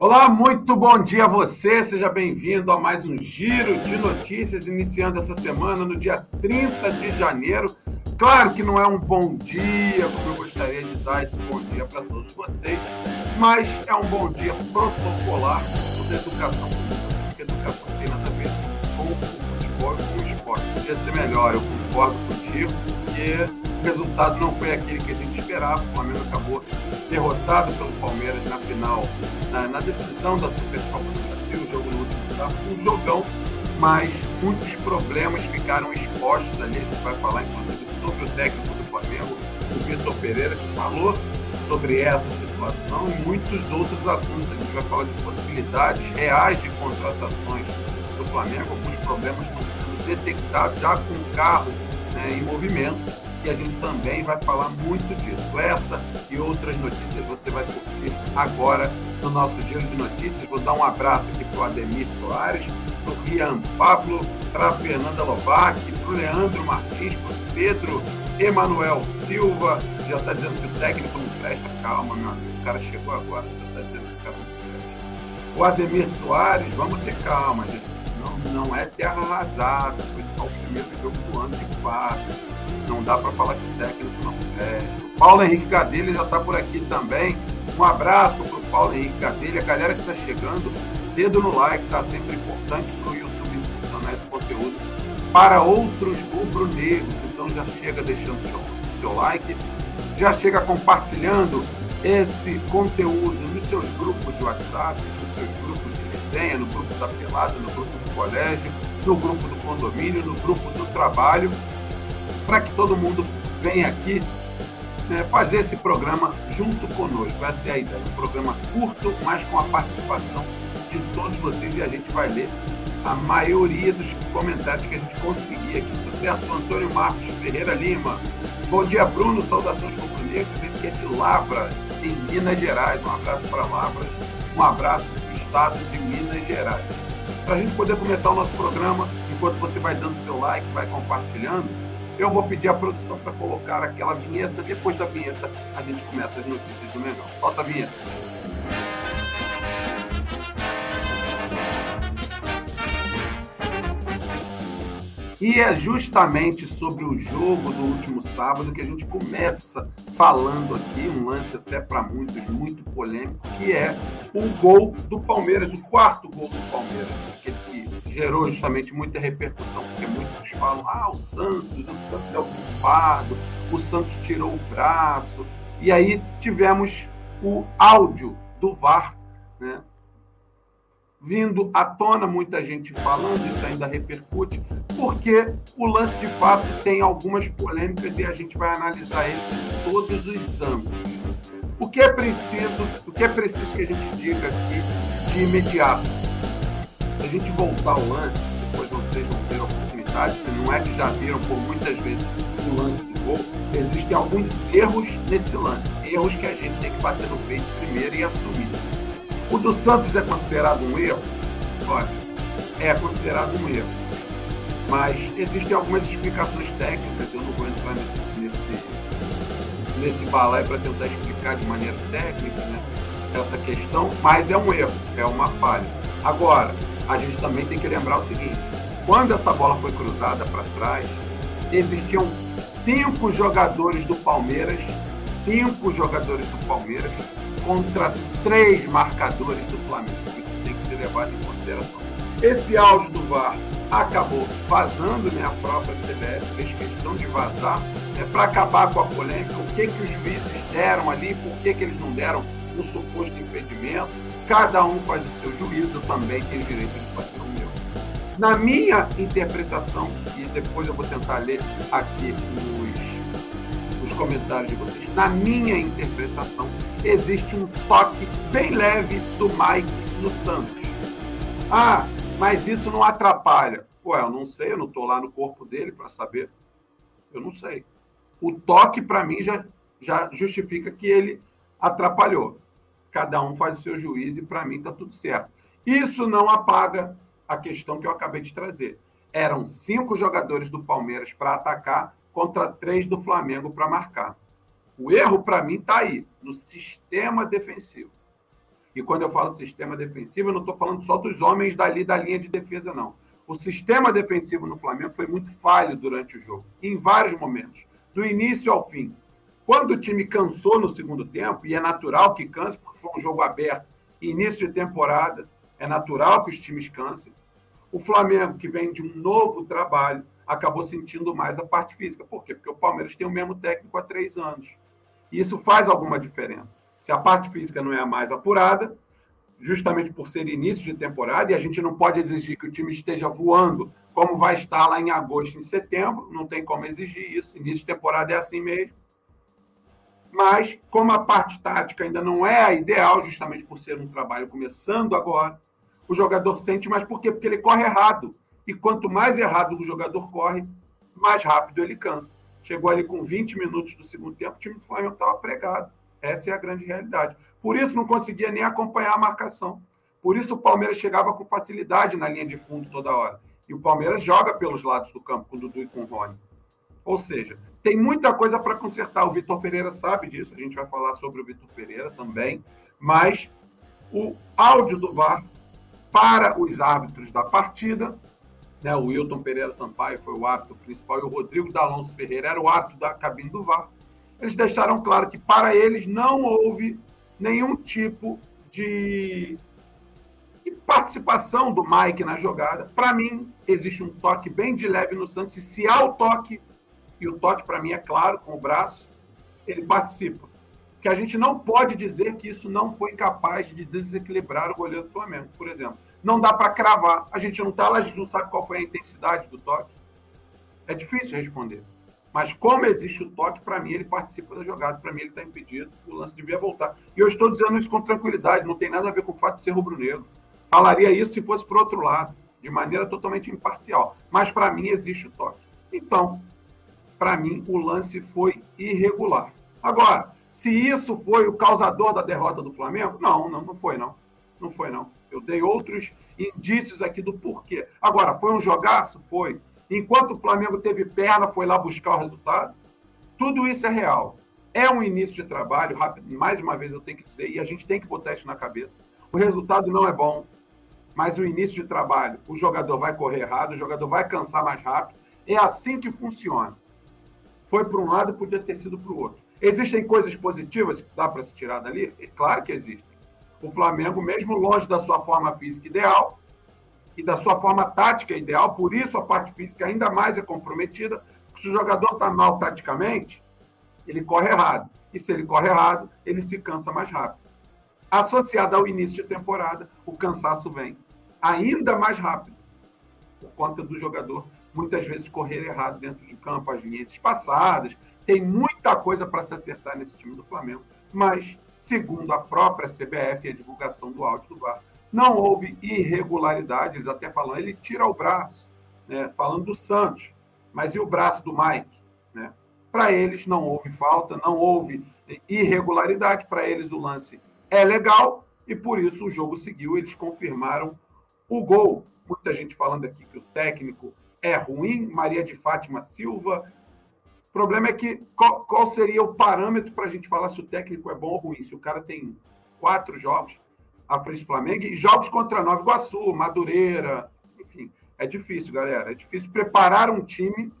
Olá, muito bom dia a você. Seja bem-vindo a mais um giro de notícias, iniciando essa semana no dia 30 de janeiro. Claro que não é um bom dia, como eu gostaria de dar esse bom dia para todos vocês, mas é um bom dia protocolar sobre educação porque educação tem nada a ver com o futebol e com o esporte. Podia ser melhor, eu concordo contigo, porque o resultado não foi aquele que a gente esperava. O Flamengo acabou derrotado pelo Palmeiras na final, na, na decisão da Supercopa do Brasil, o jogo no último sábado, um jogão, mas muitos problemas ficaram expostos ali. A gente vai falar, inclusive, sobre o técnico do Flamengo, o Vitor Pereira, que falou sobre essa situação e muitos outros assuntos. A gente vai falar de possibilidades reais de contratações do Flamengo, alguns problemas estão sendo detectados já com o carro né, em movimento e a gente também vai falar muito disso. Essa e outras notícias você vai curtir agora no nosso giro de notícias. Vou dar um abraço aqui para o Ademir Soares, para o Rian Pablo, para a Fernanda Lovac, para o Leandro Martins, para o Pedro Emanuel Silva. Já está dizendo que o técnico não presta. Calma, meu amigo. O cara chegou agora, já está dizendo que o cara não presta. O Ademir Soares, vamos ter calma, gente. Não, não é terra arrasada, foi só o primeiro jogo do ano de fato não dá para falar que o técnico não presta. O Paulo Henrique Gadelha já está por aqui também. Um abraço para o Paulo Henrique Gadelha. A galera que está chegando, dedo no like, está sempre importante para o YouTube impulsionar esse conteúdo para outros rubro-negros. Então já chega deixando seu, seu like, já chega compartilhando esse conteúdo nos seus grupos de WhatsApp, nos seus grupos no grupo da pelada, no grupo do colégio, no grupo do condomínio, no grupo do trabalho para que todo mundo venha aqui né, fazer esse programa junto conosco. Essa é a ideia. Um programa curto, mas com a participação de todos vocês e a gente vai ler a maioria dos comentários que a gente conseguir aqui. Tá certo? Antônio Marcos Ferreira Lima. Bom dia, Bruno. Saudações rubro-negras. Ele que é de Lavras, em Minas Gerais. Um abraço para Lavras. Um abraço estado de Minas Gerais. Para a gente poder começar o nosso programa, enquanto você vai dando seu like, vai compartilhando, eu vou pedir à produção para colocar aquela vinheta. Depois da vinheta, a gente começa as notícias do Mengão. Solta a vinheta. E é justamente sobre o jogo do último sábado que a gente começa falando aqui, um lance até para muitos muito polêmico, que é o gol do Palmeiras, o quarto gol do Palmeiras, aquele que gerou justamente muita repercussão, porque muitos falam: ah, o Santos, o Santos é o culpado, o Santos tirou o braço. E aí tivemos o áudio do VAR, né? vindo à tona, muita gente falando, isso ainda repercute, porque o lance de fato tem algumas polêmicas e a gente vai analisar ele em todos os ângulos. O que é preciso, o que é preciso que a gente diga aqui de imediato? Se a gente voltar ao lance, depois vocês vão ter a oportunidade, se não é que já viram por muitas vezes o lance do gol, existem alguns erros nesse lance, erros que a gente tem que bater no peito primeiro e assumir. O do Santos é considerado um erro? Olha, é considerado um erro. Mas existem algumas explicações técnicas, eu não vou entrar nesse, nesse, nesse balai para tentar explicar de maneira técnica né, essa questão, mas é um erro, é uma falha. Agora, a gente também tem que lembrar o seguinte: quando essa bola foi cruzada para trás, existiam cinco jogadores do Palmeiras, cinco jogadores do Palmeiras contra três marcadores do Flamengo. Isso tem que ser levado em consideração. Esse áudio do VAR acabou vazando, né? A própria CBF fez questão de vazar né, para acabar com a polêmica. O que, que os juízes deram ali, por que, que eles não deram o suposto impedimento. Cada um faz o seu juízo, também tem direito de fazer o meu. Na minha interpretação, e depois eu vou tentar ler aqui os comentários de vocês. Na minha interpretação, existe um toque bem leve do Mike no Santos. Ah, mas isso não atrapalha. Ué, eu não sei, eu não estou lá no corpo dele para saber. Eu não sei. O toque, para mim, já, já justifica que ele atrapalhou. Cada um faz o seu juízo e, para mim, está tudo certo. Isso não apaga a questão que eu acabei de trazer. Eram cinco jogadores do Palmeiras para atacar contra três do Flamengo para marcar. O erro, para mim, está aí, no sistema defensivo. E quando eu falo sistema defensivo, eu não estou falando só dos homens dali da linha de defesa, não. O sistema defensivo no Flamengo foi muito falho durante o jogo, em vários momentos, do início ao fim. Quando o time cansou no segundo tempo, e é natural que canse, porque foi um jogo aberto, início de temporada, é natural que os times cansem. O Flamengo, que vem de um novo trabalho, acabou sentindo mais a parte física. Por quê? Porque o Palmeiras tem o mesmo técnico há três anos. E isso faz alguma diferença. Se a parte física não é a mais apurada, justamente por ser início de temporada, e a gente não pode exigir que o time esteja voando como vai estar lá em agosto, em setembro, não tem como exigir isso. Início de temporada é assim mesmo. Mas, como a parte tática ainda não é a ideal, justamente por ser um trabalho começando agora, o jogador sente, mas por quê? Porque ele corre errado. E quanto mais errado o jogador corre, mais rápido ele cansa. Chegou ali com 20 minutos do segundo tempo, o time do Flamengo estava pregado. Essa é a grande realidade. Por isso não conseguia nem acompanhar a marcação. Por isso o Palmeiras chegava com facilidade na linha de fundo toda hora. E o Palmeiras joga pelos lados do campo com o Dudu e com o Rony. Ou seja, tem muita coisa para consertar. O Vitor Pereira sabe disso. A gente vai falar sobre o Vitor Pereira também. Mas o áudio do VAR para os árbitros da partida, né, o Wilton Pereira Sampaio foi o árbitro principal e o Rodrigo D'Alonso Ferreira era o árbitro da cabine do VAR eles deixaram claro que para eles não houve nenhum tipo de, de participação do Mike na jogada. Para mim, existe um toque bem de leve no Santos, e se há o toque, e o toque para mim é claro, com o braço, ele participa. Que a gente não pode dizer que isso não foi capaz de desequilibrar o goleiro do Flamengo, por exemplo. Não dá para cravar. A gente não está lá, a gente não sabe qual foi a intensidade do toque. É difícil responder. Mas como existe o toque, para mim ele participa da jogada, para mim ele está impedido, o lance devia voltar. E eu estou dizendo isso com tranquilidade, não tem nada a ver com o fato de ser rubro-negro. Falaria isso se fosse por outro lado, de maneira totalmente imparcial. Mas para mim existe o toque. Então, para mim o lance foi irregular. Agora, se isso foi o causador da derrota do Flamengo, não, não, não foi não. Não foi não. Eu dei outros indícios aqui do porquê. Agora, foi um jogaço? Foi. Enquanto o Flamengo teve perna, foi lá buscar o resultado. Tudo isso é real. É um início de trabalho, rápido, mais uma vez eu tenho que dizer, e a gente tem que botar isso na cabeça. O resultado não é bom, mas o início de trabalho, o jogador vai correr errado, o jogador vai cansar mais rápido. É assim que funciona. Foi para um lado podia ter sido para o outro. Existem coisas positivas que dá para se tirar dali? É claro que existem. O Flamengo, mesmo longe da sua forma física ideal, e da sua forma tática ideal, por isso a parte física ainda mais é comprometida, se o jogador está mal taticamente, ele corre errado. E se ele corre errado, ele se cansa mais rápido. Associado ao início de temporada, o cansaço vem ainda mais rápido, por conta do jogador muitas vezes correr errado dentro de campo, as linhas espaçadas. Tem muita coisa para se acertar nesse time do Flamengo, mas, segundo a própria CBF e a divulgação do áudio do VAR, não houve irregularidade, eles até falam, ele tira o braço, né, falando do Santos, mas e o braço do Mike? Né? Para eles não houve falta, não houve irregularidade, para eles o lance é legal e por isso o jogo seguiu, eles confirmaram o gol. Muita gente falando aqui que o técnico é ruim, Maria de Fátima Silva. O problema é que qual, qual seria o parâmetro para a gente falar se o técnico é bom ou ruim? Se o cara tem quatro jogos, à frente do Flamengo e jogos contra Nova Iguaçu, Madureira, enfim, é difícil, galera. É difícil preparar um time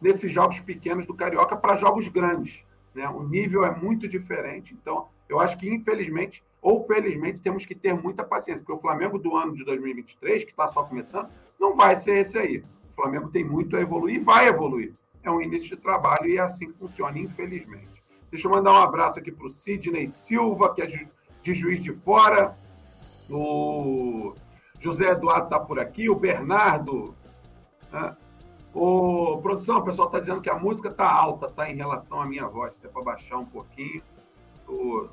nesses jogos pequenos do Carioca para jogos grandes. Né? O nível é muito diferente. Então, eu acho que, infelizmente, ou felizmente, temos que ter muita paciência, porque o Flamengo do ano de 2023, que está só começando, não vai ser esse aí. O Flamengo tem muito a evoluir e vai evoluir. É um início de trabalho e é assim que funciona, infelizmente. Deixa eu mandar um abraço aqui para o Sidney Silva, que é de Juiz de Fora. O José Eduardo está por aqui, o Bernardo. Né? O produção, o pessoal está dizendo que a música está alta, tá em relação à minha voz, até para baixar um pouquinho. O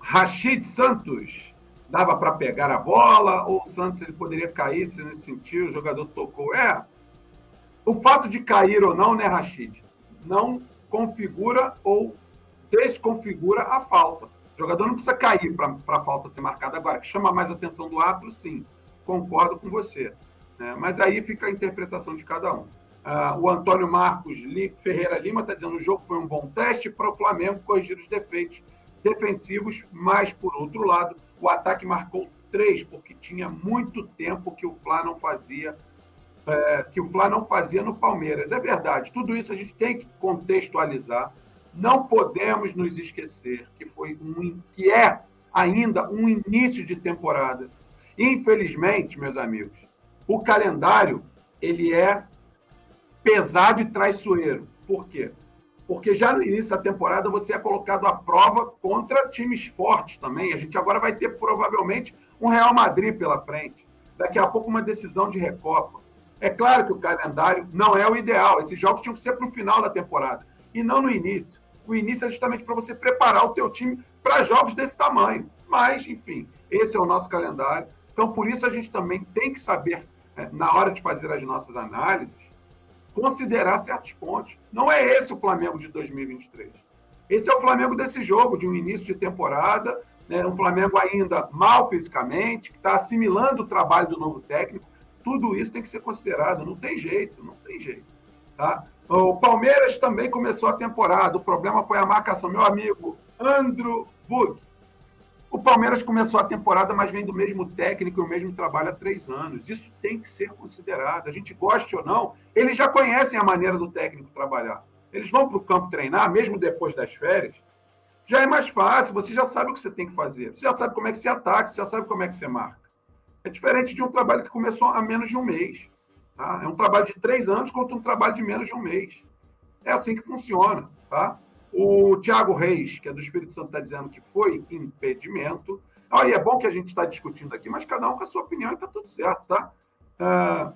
Rachid Santos dava para pegar a bola ou o Santos ele poderia cair se não sentiu, o jogador tocou. É. O fato de cair ou não, né, Rachid, não configura ou desconfigura a falta. O jogador não precisa cair para a falta ser marcada. Agora, que chama mais atenção do árbitro, sim, concordo com você. Né? Mas aí fica a interpretação de cada um. Uh, o Antônio Marcos Ferreira Lima está dizendo o jogo foi um bom teste para o Flamengo corrigir os defeitos defensivos, mas, por outro lado, o ataque marcou três, porque tinha muito tempo que o Fla não fazia, é, que o Fla não fazia no Palmeiras. É verdade, tudo isso a gente tem que contextualizar. Não podemos nos esquecer que foi um que é ainda um início de temporada. Infelizmente, meus amigos, o calendário ele é pesado e traiçoeiro. Por quê? Porque já no início da temporada você é colocado à prova contra times fortes também. A gente agora vai ter provavelmente um Real Madrid pela frente. Daqui a pouco uma decisão de Recopa. É claro que o calendário não é o ideal. Esses jogos tinham que ser para o final da temporada e não no início. O início é justamente para você preparar o teu time para jogos desse tamanho. Mas, enfim, esse é o nosso calendário. Então, por isso a gente também tem que saber, é, na hora de fazer as nossas análises, considerar certos pontos. Não é esse o Flamengo de 2023. Esse é o Flamengo desse jogo, de um início de temporada, né? um Flamengo ainda mal fisicamente, que está assimilando o trabalho do novo técnico. Tudo isso tem que ser considerado, não tem jeito, não tem jeito. Tá? O Palmeiras também começou a temporada, o problema foi a marcação. Meu amigo Andro Bug, o Palmeiras começou a temporada, mas vem do mesmo técnico e o mesmo trabalho há três anos. Isso tem que ser considerado. A gente goste ou não, eles já conhecem a maneira do técnico trabalhar. Eles vão para o campo treinar, mesmo depois das férias. Já é mais fácil, você já sabe o que você tem que fazer. Você já sabe como é que se ataca, você já sabe como é que você marca. É diferente de um trabalho que começou há menos de um mês. Tá? É um trabalho de três anos contra um trabalho de menos de um mês. É assim que funciona. Tá? O Tiago Reis, que é do Espírito Santo, está dizendo que foi impedimento. Aí é bom que a gente está discutindo aqui, mas cada um com a sua opinião e está tudo certo, tá? Ah,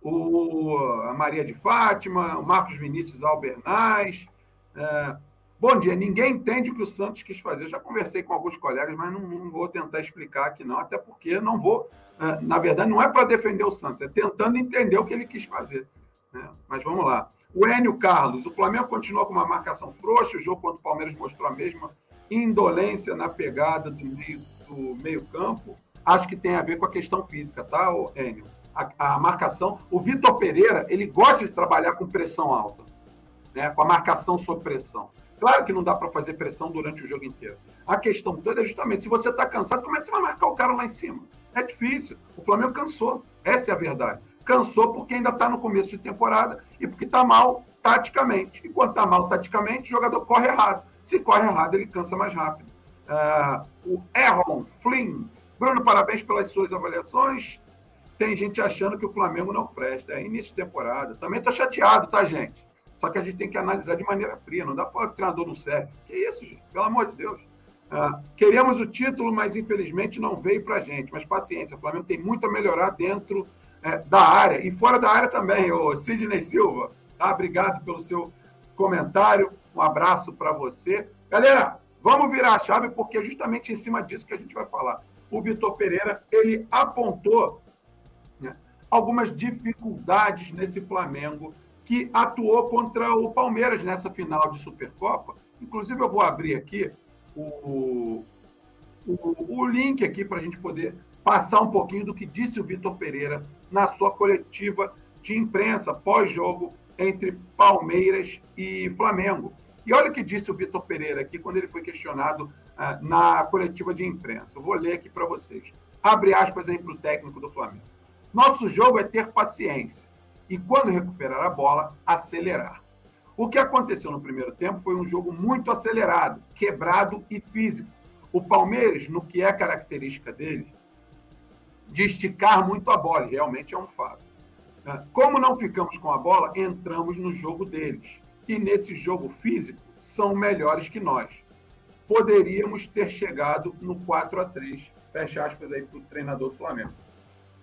o, a Maria de Fátima, o Marcos Vinícius Albernaz. Ah, bom dia, ninguém entende o que o Santos quis fazer. Eu já conversei com alguns colegas, mas não, não, vou tentar explicar aqui, não, até porque não vou. Ah, na verdade, não é para defender o Santos, é tentando entender o que ele quis fazer. Né? Mas vamos lá. O Enio Carlos, o Flamengo continua com uma marcação frouxa, o jogo contra o Palmeiras mostrou a mesma indolência na pegada do meio, do meio campo. Acho que tem a ver com a questão física, tá, Enio? A, a marcação. O Vitor Pereira, ele gosta de trabalhar com pressão alta, né? com a marcação sob pressão. Claro que não dá para fazer pressão durante o jogo inteiro. A questão toda é justamente, se você está cansado, como é que você vai marcar o cara lá em cima? É difícil. O Flamengo cansou. Essa é a verdade cansou porque ainda está no começo de temporada e porque está mal taticamente. E quando está mal taticamente, o jogador corre errado. Se corre errado, ele cansa mais rápido. Uh, o Erron Flynn. Bruno, parabéns pelas suas avaliações. Tem gente achando que o Flamengo não presta. É início de temporada. Também estou chateado, tá, gente? Só que a gente tem que analisar de maneira fria. Não dá para o treinador não serve. Que isso, gente? Pelo amor de Deus. Queríamos o título, mas infelizmente não veio para a gente. Mas paciência, o Flamengo tem muito a melhorar dentro é, da área e fora da área também, o Sidney Silva. Tá? Obrigado pelo seu comentário. Um abraço para você. Galera, vamos virar a chave, porque é justamente em cima disso que a gente vai falar. O Vitor Pereira, ele apontou né, algumas dificuldades nesse Flamengo que atuou contra o Palmeiras nessa final de Supercopa. Inclusive, eu vou abrir aqui o, o, o link aqui para a gente poder passar um pouquinho do que disse o Vitor Pereira na sua coletiva de imprensa pós-jogo entre Palmeiras e Flamengo. E olha o que disse o Vitor Pereira aqui quando ele foi questionado ah, na coletiva de imprensa. Eu vou ler aqui para vocês. Abre aspas aí para o técnico do Flamengo. Nosso jogo é ter paciência e, quando recuperar a bola, acelerar. O que aconteceu no primeiro tempo foi um jogo muito acelerado, quebrado e físico. O Palmeiras, no que é característica dele, de esticar muito a bola, realmente é um fato. Né? Como não ficamos com a bola, entramos no jogo deles. E nesse jogo físico, são melhores que nós. Poderíamos ter chegado no 4 a 3 Fecha aspas aí para o treinador do Flamengo.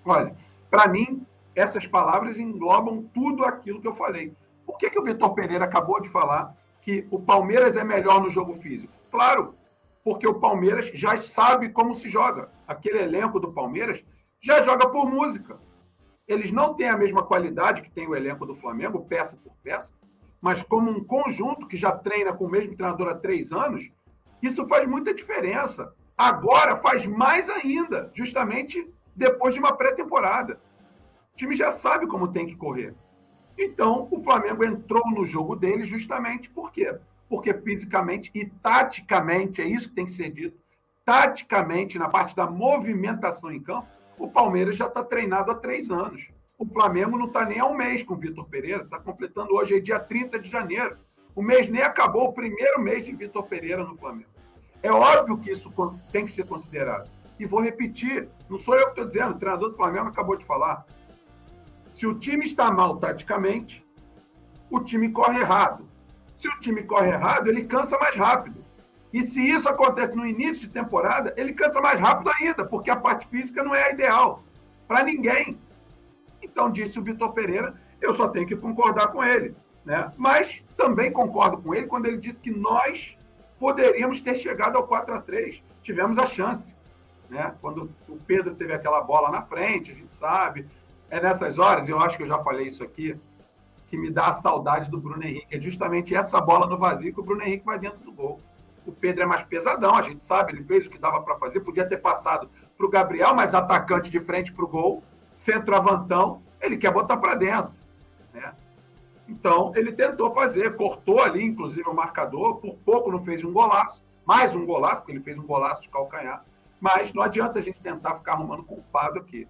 Olha, para mim, essas palavras englobam tudo aquilo que eu falei. Por que, que o Vitor Pereira acabou de falar que o Palmeiras é melhor no jogo físico? Claro, porque o Palmeiras já sabe como se joga. Aquele elenco do Palmeiras já joga por música. Eles não têm a mesma qualidade que tem o elenco do Flamengo, peça por peça, mas como um conjunto que já treina com o mesmo treinador há três anos, isso faz muita diferença. Agora faz mais ainda, justamente depois de uma pré-temporada. O time já sabe como tem que correr. Então, o Flamengo entrou no jogo dele justamente por quê? porque fisicamente e taticamente, é isso que tem que ser dito, taticamente, na parte da movimentação em campo, o Palmeiras já está treinado há três anos. O Flamengo não está nem há um mês com o Vitor Pereira, está completando hoje, é dia 30 de janeiro. O mês nem acabou, o primeiro mês de Vitor Pereira no Flamengo. É óbvio que isso tem que ser considerado. E vou repetir, não sou eu que estou dizendo, o treinador do Flamengo acabou de falar. Se o time está mal taticamente, o time corre errado. Se o time corre errado, ele cansa mais rápido. E se isso acontece no início de temporada, ele cansa mais rápido ainda, porque a parte física não é a ideal para ninguém. Então, disse o Vitor Pereira, eu só tenho que concordar com ele. Né? Mas também concordo com ele quando ele disse que nós poderíamos ter chegado ao 4 a 3 Tivemos a chance. Né? Quando o Pedro teve aquela bola na frente, a gente sabe. É nessas horas, eu acho que eu já falei isso aqui, que me dá a saudade do Bruno Henrique. É justamente essa bola no vazio que o Bruno Henrique vai dentro do gol. O Pedro é mais pesadão, a gente sabe, ele fez o que dava para fazer, podia ter passado para o Gabriel, mas atacante de frente para o gol, centroavantão, ele quer botar para dentro. Né? Então, ele tentou fazer, cortou ali, inclusive, o marcador, por pouco não fez um golaço, mais um golaço, porque ele fez um golaço de calcanhar, mas não adianta a gente tentar ficar arrumando culpado aqui.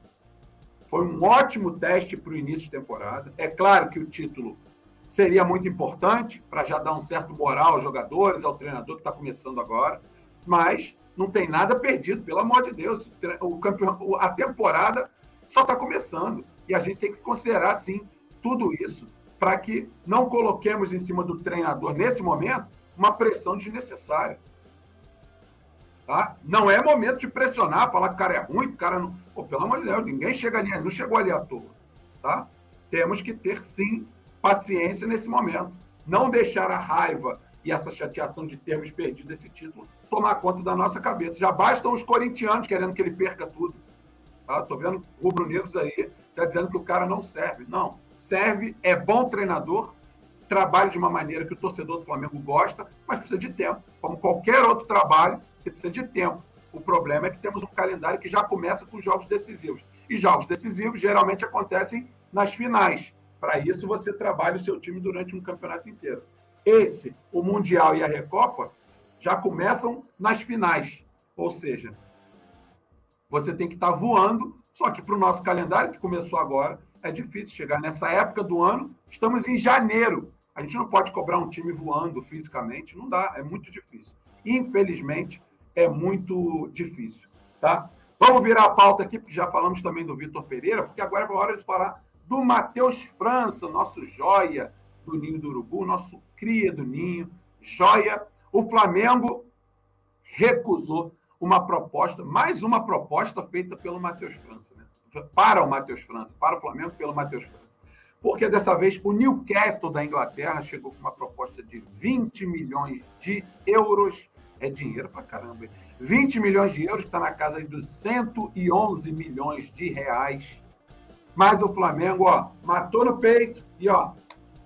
Foi um ótimo teste para o início de temporada. É claro que o título seria muito importante para já dar um certo moral aos jogadores, ao treinador que está começando agora, mas não tem nada perdido, pelo amor de Deus. O campeão, a temporada só está começando e a gente tem que considerar, sim, tudo isso para que não coloquemos em cima do treinador, nesse momento, uma pressão desnecessária. Tá? Não é momento de pressionar, falar que o cara é ruim, o cara não. Pô, pelo amor de Deus, ninguém chega ali, não chegou ali à toa. Tá? Temos que ter, sim, paciência nesse momento. Não deixar a raiva e essa chateação de termos perdido esse título tomar conta da nossa cabeça. Já bastam os corintianos querendo que ele perca tudo. Tá? Tô vendo rubro-negros aí já dizendo que o cara não serve. Não, serve, é bom treinador, trabalha de uma maneira que o torcedor do Flamengo gosta, mas precisa de tempo. Como qualquer outro trabalho, você precisa de tempo. O problema é que temos um calendário que já começa com jogos decisivos. E jogos decisivos geralmente acontecem nas finais. Para isso, você trabalha o seu time durante um campeonato inteiro. Esse, o Mundial e a Recopa, já começam nas finais. Ou seja, você tem que estar voando, só que para o nosso calendário, que começou agora, é difícil chegar nessa época do ano. Estamos em janeiro. A gente não pode cobrar um time voando fisicamente, não dá, é muito difícil. Infelizmente, é muito difícil, tá? Vamos virar a pauta aqui, porque já falamos também do Vitor Pereira, porque agora é hora de falar do Matheus França, nosso joia do Ninho do Urubu, nosso cria do Ninho, joia. O Flamengo recusou uma proposta, mais uma proposta feita pelo Matheus França, né? para o Matheus França, para o Flamengo pelo Matheus França. Porque dessa vez o Newcastle da Inglaterra chegou com uma proposta de 20 milhões de euros. É dinheiro pra caramba. 20 milhões de euros, que está na casa dos 111 milhões de reais mas o Flamengo, ó, matou no peito e, ó,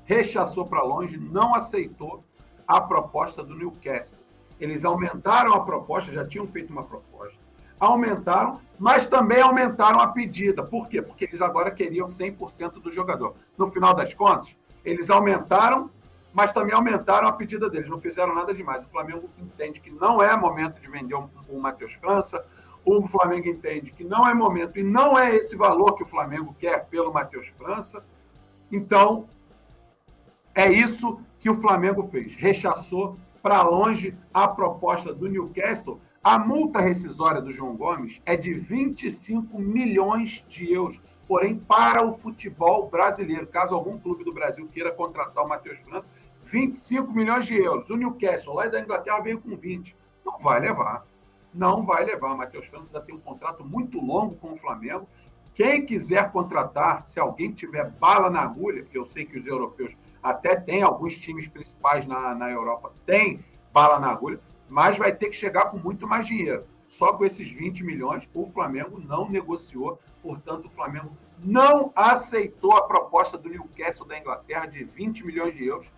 rechaçou para longe, não aceitou a proposta do Newcastle. Eles aumentaram a proposta, já tinham feito uma proposta, aumentaram, mas também aumentaram a pedida. Por quê? Porque eles agora queriam 100% do jogador. No final das contas, eles aumentaram, mas também aumentaram a pedida deles, não fizeram nada demais. O Flamengo entende que não é momento de vender o um, um Matheus França, o Flamengo entende que não é momento e não é esse valor que o Flamengo quer pelo Matheus França. Então, é isso que o Flamengo fez. Rechaçou para longe a proposta do Newcastle. A multa rescisória do João Gomes é de 25 milhões de euros. Porém, para o futebol brasileiro, caso algum clube do Brasil queira contratar o Matheus França, 25 milhões de euros. O Newcastle, lá da Inglaterra, veio com 20. Não vai levar não vai levar. Matheus França ainda tem um contrato muito longo com o Flamengo. Quem quiser contratar, se alguém tiver bala na agulha, porque eu sei que os europeus até têm, alguns times principais na, na Europa têm bala na agulha, mas vai ter que chegar com muito mais dinheiro. Só com esses 20 milhões, o Flamengo não negociou, portanto, o Flamengo não aceitou a proposta do Newcastle da Inglaterra de 20 milhões de euros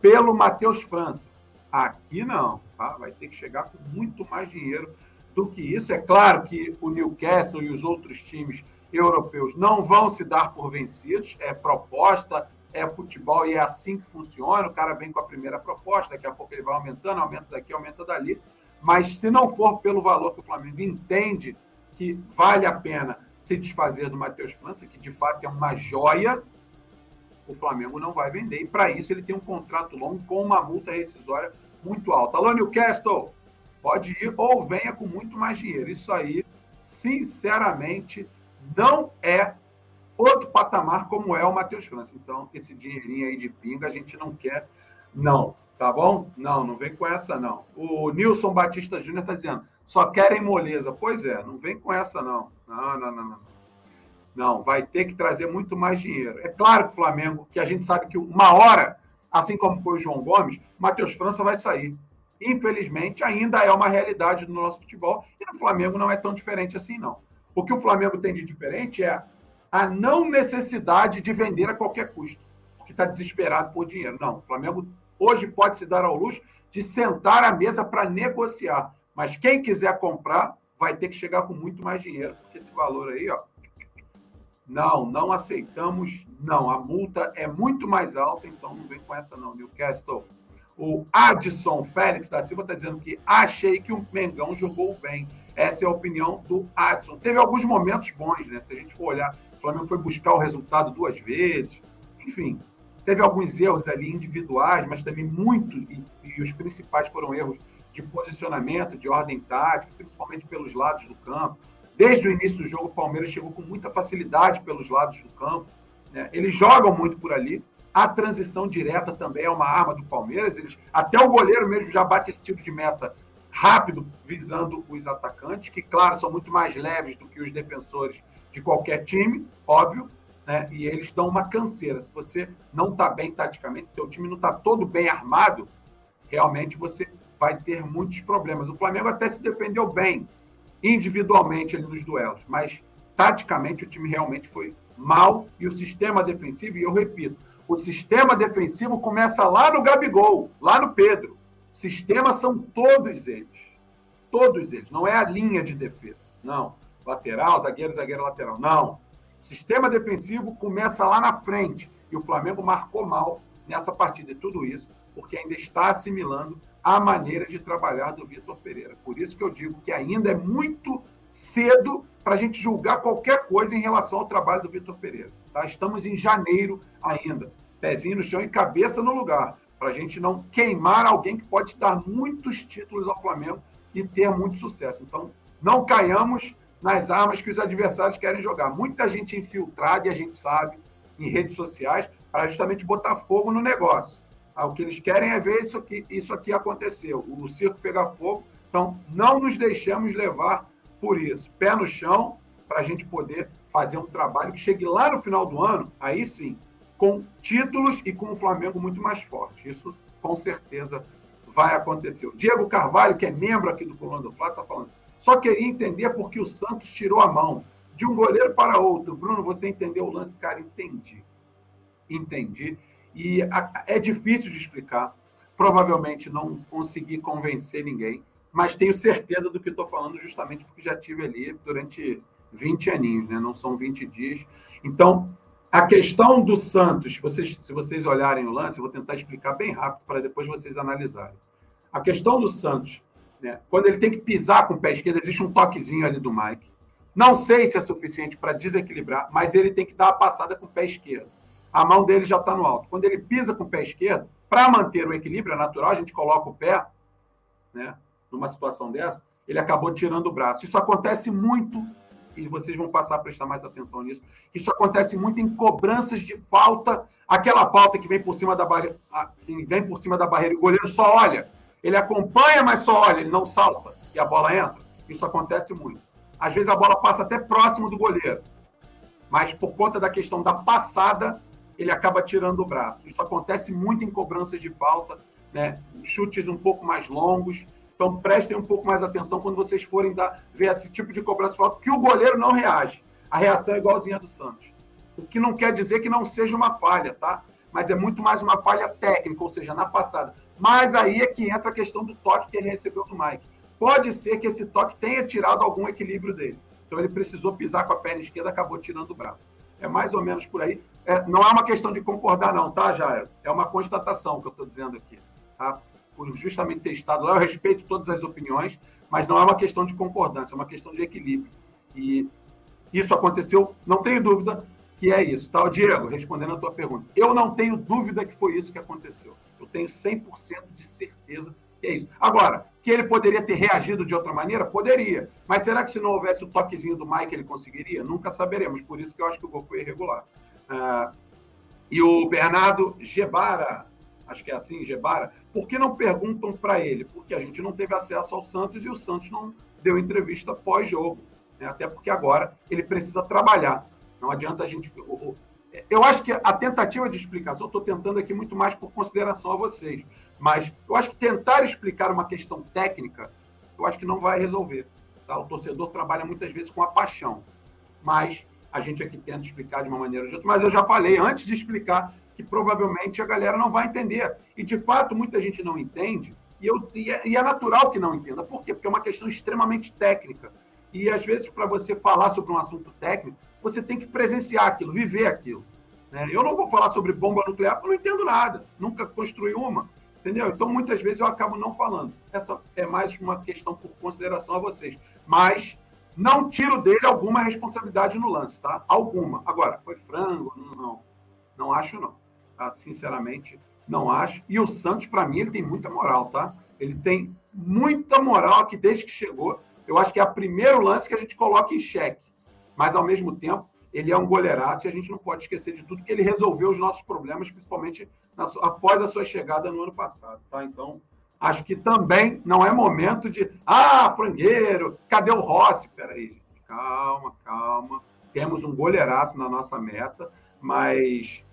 pelo Matheus França. Aqui não, tá? vai ter que chegar com muito mais dinheiro do que isso. É claro que o Newcastle e os outros times europeus não vão se dar por vencidos, é proposta, é futebol e é assim que funciona. O cara vem com a primeira proposta, daqui a pouco ele vai aumentando, aumenta daqui, aumenta dali. Mas se não for pelo valor que o Flamengo entende que vale a pena se desfazer do Matheus França, que de fato é uma joia, o Flamengo não vai vender. E para isso ele tem um contrato longo com uma multa rescisória muito alta. Alô, Newcastle, pode ir ou venha com muito mais dinheiro. Isso aí, sinceramente, não é outro patamar como é o Matheus França. Então, esse dinheirinho aí de pinga a gente não quer, não. Tá bom? Não, não vem com essa, não. O Nilson Batista Júnior está dizendo, só querem moleza. Pois é, não vem com essa, não. Não, não, não, não. Não, vai ter que trazer muito mais dinheiro. É claro que o Flamengo, que a gente sabe que uma hora, assim como foi o João Gomes, Matheus França vai sair. Infelizmente, ainda é uma realidade do nosso futebol e no Flamengo não é tão diferente assim, não. O que o Flamengo tem de diferente é a não necessidade de vender a qualquer custo, porque está desesperado por dinheiro. Não, o Flamengo hoje pode se dar ao luxo de sentar à mesa para negociar. Mas quem quiser comprar vai ter que chegar com muito mais dinheiro, porque esse valor aí, ó. Não, não aceitamos, não. A multa é muito mais alta, então não vem com essa, não, Newcastle. O Adson Félix da Silva está dizendo que achei que o Mengão jogou bem. Essa é a opinião do Adson. Teve alguns momentos bons, né? Se a gente for olhar, Flamengo foi buscar o resultado duas vezes. Enfim, teve alguns erros ali individuais, mas também muito, e, e os principais foram erros de posicionamento, de ordem tática, principalmente pelos lados do campo. Desde o início do jogo, o Palmeiras chegou com muita facilidade pelos lados do campo. Né? Eles jogam muito por ali. A transição direta também é uma arma do Palmeiras. Eles, até o goleiro mesmo já bate esse tipo de meta rápido, visando os atacantes, que, claro, são muito mais leves do que os defensores de qualquer time, óbvio. Né? E eles dão uma canseira. Se você não está bem taticamente, seu time não está todo bem armado, realmente você vai ter muitos problemas. O Flamengo até se defendeu bem individualmente ali nos duelos, mas taticamente o time realmente foi mal e o sistema defensivo, e eu repito, o sistema defensivo começa lá no Gabigol, lá no Pedro. Sistemas são todos eles. Todos eles. Não é a linha de defesa. Não. Lateral, zagueiro, zagueiro, lateral. Não. O sistema defensivo começa lá na frente. E o Flamengo marcou mal nessa partida. E tudo isso porque ainda está assimilando a maneira de trabalhar do Vitor Pereira. Por isso que eu digo que ainda é muito cedo para a gente julgar qualquer coisa em relação ao trabalho do Vitor Pereira. Tá? Estamos em janeiro ainda, pezinho no chão e cabeça no lugar, para a gente não queimar alguém que pode dar muitos títulos ao Flamengo e ter muito sucesso. Então, não caiamos nas armas que os adversários querem jogar. Muita gente infiltrada, e a gente sabe, em redes sociais, para justamente botar fogo no negócio. Ah, o que eles querem é ver isso aqui, isso aqui aconteceu, o circo pegar fogo. Então, não nos deixamos levar por isso. Pé no chão, para a gente poder fazer um trabalho que chegue lá no final do ano, aí sim, com títulos e com o Flamengo muito mais forte. Isso, com certeza, vai acontecer. O Diego Carvalho, que é membro aqui do Coluna do Flá, está falando. Só queria entender por que o Santos tirou a mão de um goleiro para outro. Bruno, você entendeu o lance? Cara, entendi. Entendi. E é difícil de explicar. Provavelmente não consegui convencer ninguém, mas tenho certeza do que estou falando, justamente porque já tive ali durante 20 aninhos, né? não são 20 dias. Então, a questão do Santos, vocês, se vocês olharem o lance, eu vou tentar explicar bem rápido para depois vocês analisarem. A questão do Santos, né? quando ele tem que pisar com o pé esquerdo, existe um toquezinho ali do Mike. Não sei se é suficiente para desequilibrar, mas ele tem que dar a passada com o pé esquerdo a mão dele já está no alto. Quando ele pisa com o pé esquerdo, para manter o equilíbrio é natural, a gente coloca o pé, né, numa situação dessa, ele acabou tirando o braço. Isso acontece muito, e vocês vão passar a prestar mais atenção nisso. Isso acontece muito em cobranças de falta, aquela falta que vem por cima da barreira, vem por cima da barreira, e o goleiro só olha. Ele acompanha, mas só olha, ele não salta e a bola entra. Isso acontece muito. Às vezes a bola passa até próximo do goleiro. Mas por conta da questão da passada, ele acaba tirando o braço. Isso acontece muito em cobranças de falta, né? chutes um pouco mais longos. Então prestem um pouco mais atenção quando vocês forem dar, ver esse tipo de cobrança de falta, que o goleiro não reage. A reação é igualzinha do Santos. O que não quer dizer que não seja uma falha, tá? Mas é muito mais uma falha técnica, ou seja, na passada. Mas aí é que entra a questão do toque que ele recebeu do Mike. Pode ser que esse toque tenha tirado algum equilíbrio dele. Então ele precisou pisar com a perna esquerda, acabou tirando o braço. É mais ou menos por aí. É, não é uma questão de concordar, não, tá, Jair? É uma constatação que eu estou dizendo aqui. Tá? Por justamente ter estado lá, eu respeito todas as opiniões, mas não é uma questão de concordância, é uma questão de equilíbrio. E isso aconteceu, não tenho dúvida que é isso. Tá, Diego, respondendo a tua pergunta. Eu não tenho dúvida que foi isso que aconteceu. Eu tenho 100% de certeza que é isso. Agora, que ele poderia ter reagido de outra maneira? Poderia. Mas será que se não houvesse o toquezinho do Mike ele conseguiria? Nunca saberemos. Por isso que eu acho que o gol foi irregular. Uh, e o Bernardo Gebara, acho que é assim, Gebara, por que não perguntam para ele? Porque a gente não teve acesso ao Santos e o Santos não deu entrevista pós-jogo. Né? Até porque agora ele precisa trabalhar. Não adianta a gente. Eu acho que a tentativa de explicação, estou tentando aqui muito mais por consideração a vocês, mas eu acho que tentar explicar uma questão técnica, eu acho que não vai resolver. Tá? O torcedor trabalha muitas vezes com a paixão, mas a gente aqui tenta explicar de uma maneira ou de outra. Mas eu já falei antes de explicar que provavelmente a galera não vai entender. E de fato, muita gente não entende, e, eu, e, é, e é natural que não entenda. Por quê? Porque é uma questão extremamente técnica. E às vezes, para você falar sobre um assunto técnico, você tem que presenciar aquilo, viver aquilo. Né? Eu não vou falar sobre bomba nuclear porque eu não entendo nada, nunca construí uma. Entendeu? Então, muitas vezes eu acabo não falando. Essa é mais uma questão por consideração a vocês. Mas não tiro dele alguma responsabilidade no lance, tá? Alguma. Agora, foi frango? Não. Não acho, não. Tá? Sinceramente, não acho. E o Santos, para mim, ele tem muita moral, tá? Ele tem muita moral aqui desde que chegou. Eu acho que é o primeiro lance que a gente coloca em xeque mas ao mesmo tempo ele é um goleiraço e a gente não pode esquecer de tudo que ele resolveu os nossos problemas, principalmente na, após a sua chegada no ano passado. Tá? Então, acho que também não é momento de ah, frangueiro, cadê o Rossi? Peraí, gente, calma, calma. Temos um goleiraço na nossa meta, mas,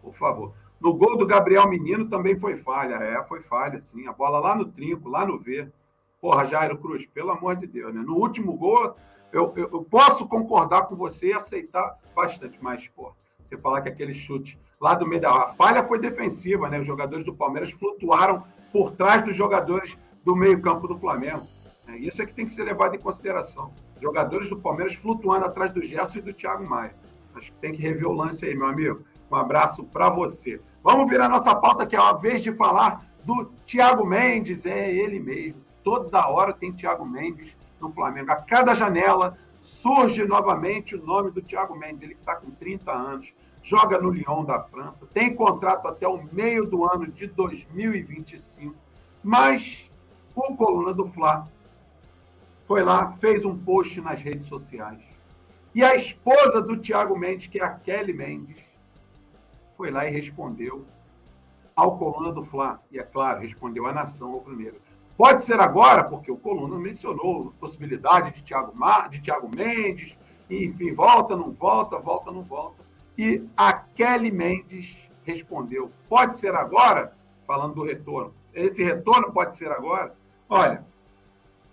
por favor. No gol do Gabriel Menino também foi falha. É, foi falha, sim. A bola lá no trinco, lá no V. Porra, Jairo Cruz, pelo amor de Deus, né? No último gol, eu, eu, eu, posso concordar com você e aceitar bastante, mas, pô, você falar que aquele chute lá do meio da. A falha foi defensiva, né? Os jogadores do Palmeiras flutuaram por trás dos jogadores do meio-campo do Flamengo. Né? Isso é que tem que ser levado em consideração. Jogadores do Palmeiras flutuando atrás do Gerson e do Thiago Maia. Acho que tem que rever o lance aí, meu amigo. Um abraço para você. Vamos virar nossa pauta, que é a vez de falar do Thiago Mendes. É ele mesmo. Toda hora tem Thiago Mendes no Flamengo. A cada janela surge novamente o nome do Thiago Mendes, ele que está com 30 anos, joga no Lyon da França, tem contrato até o meio do ano de 2025, mas o Coluna do Fla foi lá, fez um post nas redes sociais. E a esposa do Thiago Mendes, que é a Kelly Mendes, foi lá e respondeu ao Coluna do Fla. E é claro, respondeu a nação ao primeiro. Pode ser agora, porque o Coluna mencionou a possibilidade de Thiago, Mar, de Thiago Mendes, enfim, volta, não volta, volta, não volta. E a Kelly Mendes respondeu: pode ser agora? Falando do retorno. Esse retorno pode ser agora? Olha,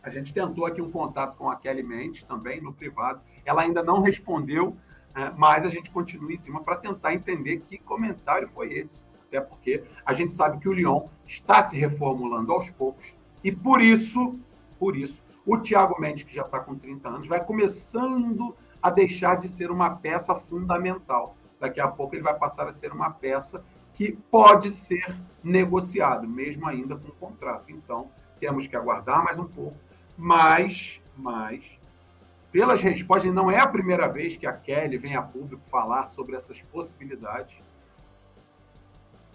a gente tentou aqui um contato com a Kelly Mendes também no privado. Ela ainda não respondeu, né, mas a gente continua em cima para tentar entender que comentário foi esse. Até porque a gente sabe que o Lyon está se reformulando aos poucos e por isso, por isso, o Thiago Mendes, que já está com 30 anos, vai começando a deixar de ser uma peça fundamental. Daqui a pouco ele vai passar a ser uma peça que pode ser negociado, mesmo ainda com contrato. Então, temos que aguardar mais um pouco. Mas, mas, pelas respostas, não é a primeira vez que a Kelly vem a público falar sobre essas possibilidades.